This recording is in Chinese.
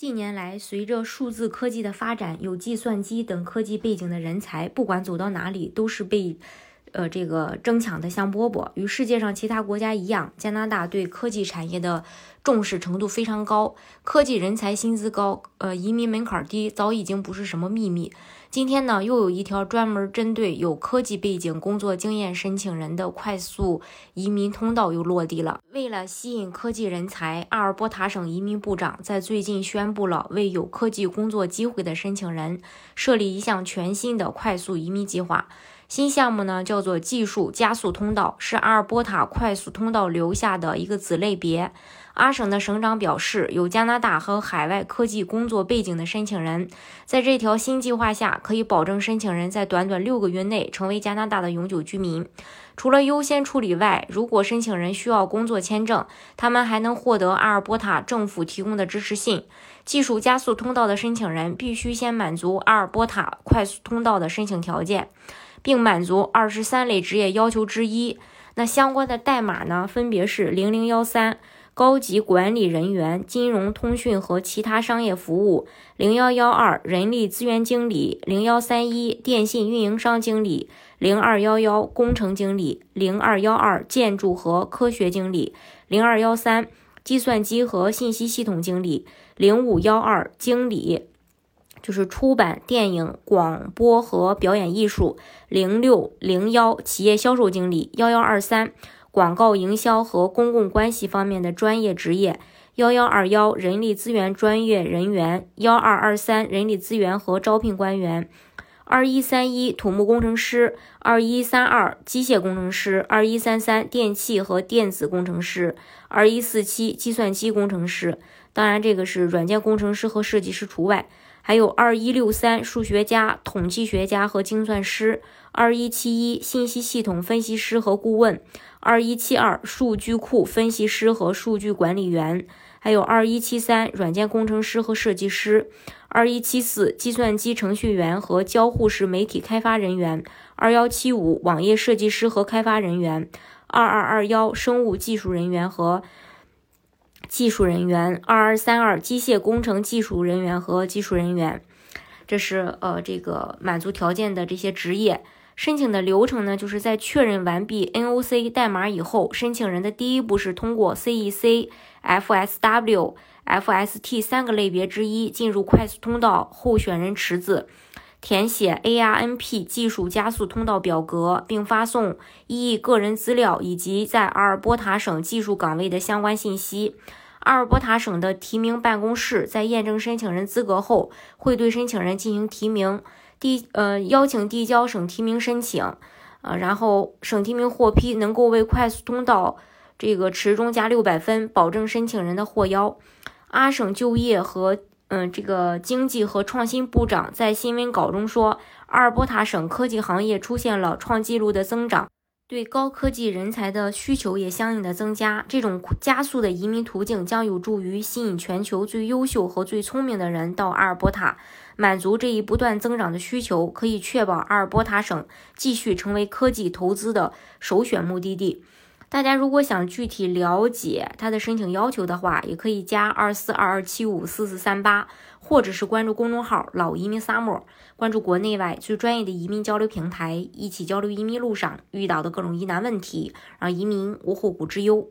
近年来，随着数字科技的发展，有计算机等科技背景的人才，不管走到哪里，都是被，呃，这个争抢的香饽饽。与世界上其他国家一样，加拿大对科技产业的重视程度非常高，科技人才薪资高，呃，移民门槛低，早已经不是什么秘密。今天呢，又有一条专门针对有科技背景、工作经验申请人的快速移民通道又落地了。为了吸引科技人才，阿尔伯塔省移民部长在最近宣布了为有科技工作机会的申请人设立一项全新的快速移民计划。新项目呢，叫做技术加速通道，是阿尔伯塔快速通道留下的一个子类别。阿省的省长表示，有加拿大和海外科技工作背景的申请人，在这条新计划下，可以保证申请人在短短六个月内成为加拿大的永久居民。除了优先处理外，如果申请人需要工作签证，他们还能获得阿尔伯塔政府提供的支持信。技术加速通道的申请人必须先满足阿尔伯塔快速通道的申请条件，并满足二十三类职业要求之一。那相关的代码呢，分别是零零幺三。高级管理人员、金融、通讯和其他商业服务；零幺幺二人力资源经理；零幺三一电信运营商经理；零二幺幺工程经理；零二幺二建筑和科学经理；零二幺三计算机和信息系统经理；零五幺二经理，就是出版、电影、广播和表演艺术；零六零幺企业销售经理；幺幺二三。广告营销和公共关系方面的专业职业，幺幺二幺人力资源专业人员，幺二二三人力资源和招聘官员，二一三一土木工程师，二一三二机械工程师，二一三三电气和电子工程师，二一四七计算机工程师。当然，这个是软件工程师和设计师除外。还有二一六三数学家、统计学家和精算师，二一七一信息系统分析师和顾问，二一七二数据库分析师和数据管理员，还有二一七三软件工程师和设计师，二一七四计算机程序员和交互式媒体开发人员，二幺七五网页设计师和开发人员，二二二幺生物技术人员和。技术人员二二三二机械工程技术人员和技术人员，这是呃这个满足条件的这些职业。申请的流程呢，就是在确认完毕 NOC 代码以后，申请人的第一步是通过 CEC、FSW、FST 三个类别之一进入快速通道候选人池子，填写 ARNP 技术加速通道表格，并发送一个人资料以及在阿尔伯塔省技术岗位的相关信息。阿尔伯塔省的提名办公室在验证申请人资格后，会对申请人进行提名，递呃邀请递交省提名申请，呃，然后省提名获批，能够为快速通道这个池中加六百分，保证申请人的获邀。阿省就业和嗯这个经济和创新部长在新闻稿中说，阿尔伯塔省科技行业出现了创纪录的增长。对高科技人才的需求也相应的增加，这种加速的移民途径将有助于吸引全球最优秀和最聪明的人到阿尔伯塔，满足这一不断增长的需求，可以确保阿尔伯塔省继续成为科技投资的首选目的地。大家如果想具体了解他的申请要求的话，也可以加二四二二七五四四三八，或者是关注公众号“老移民沙漠”，关注国内外最专业的移民交流平台，一起交流移民路上遇到的各种疑难问题，让移民无后顾之忧。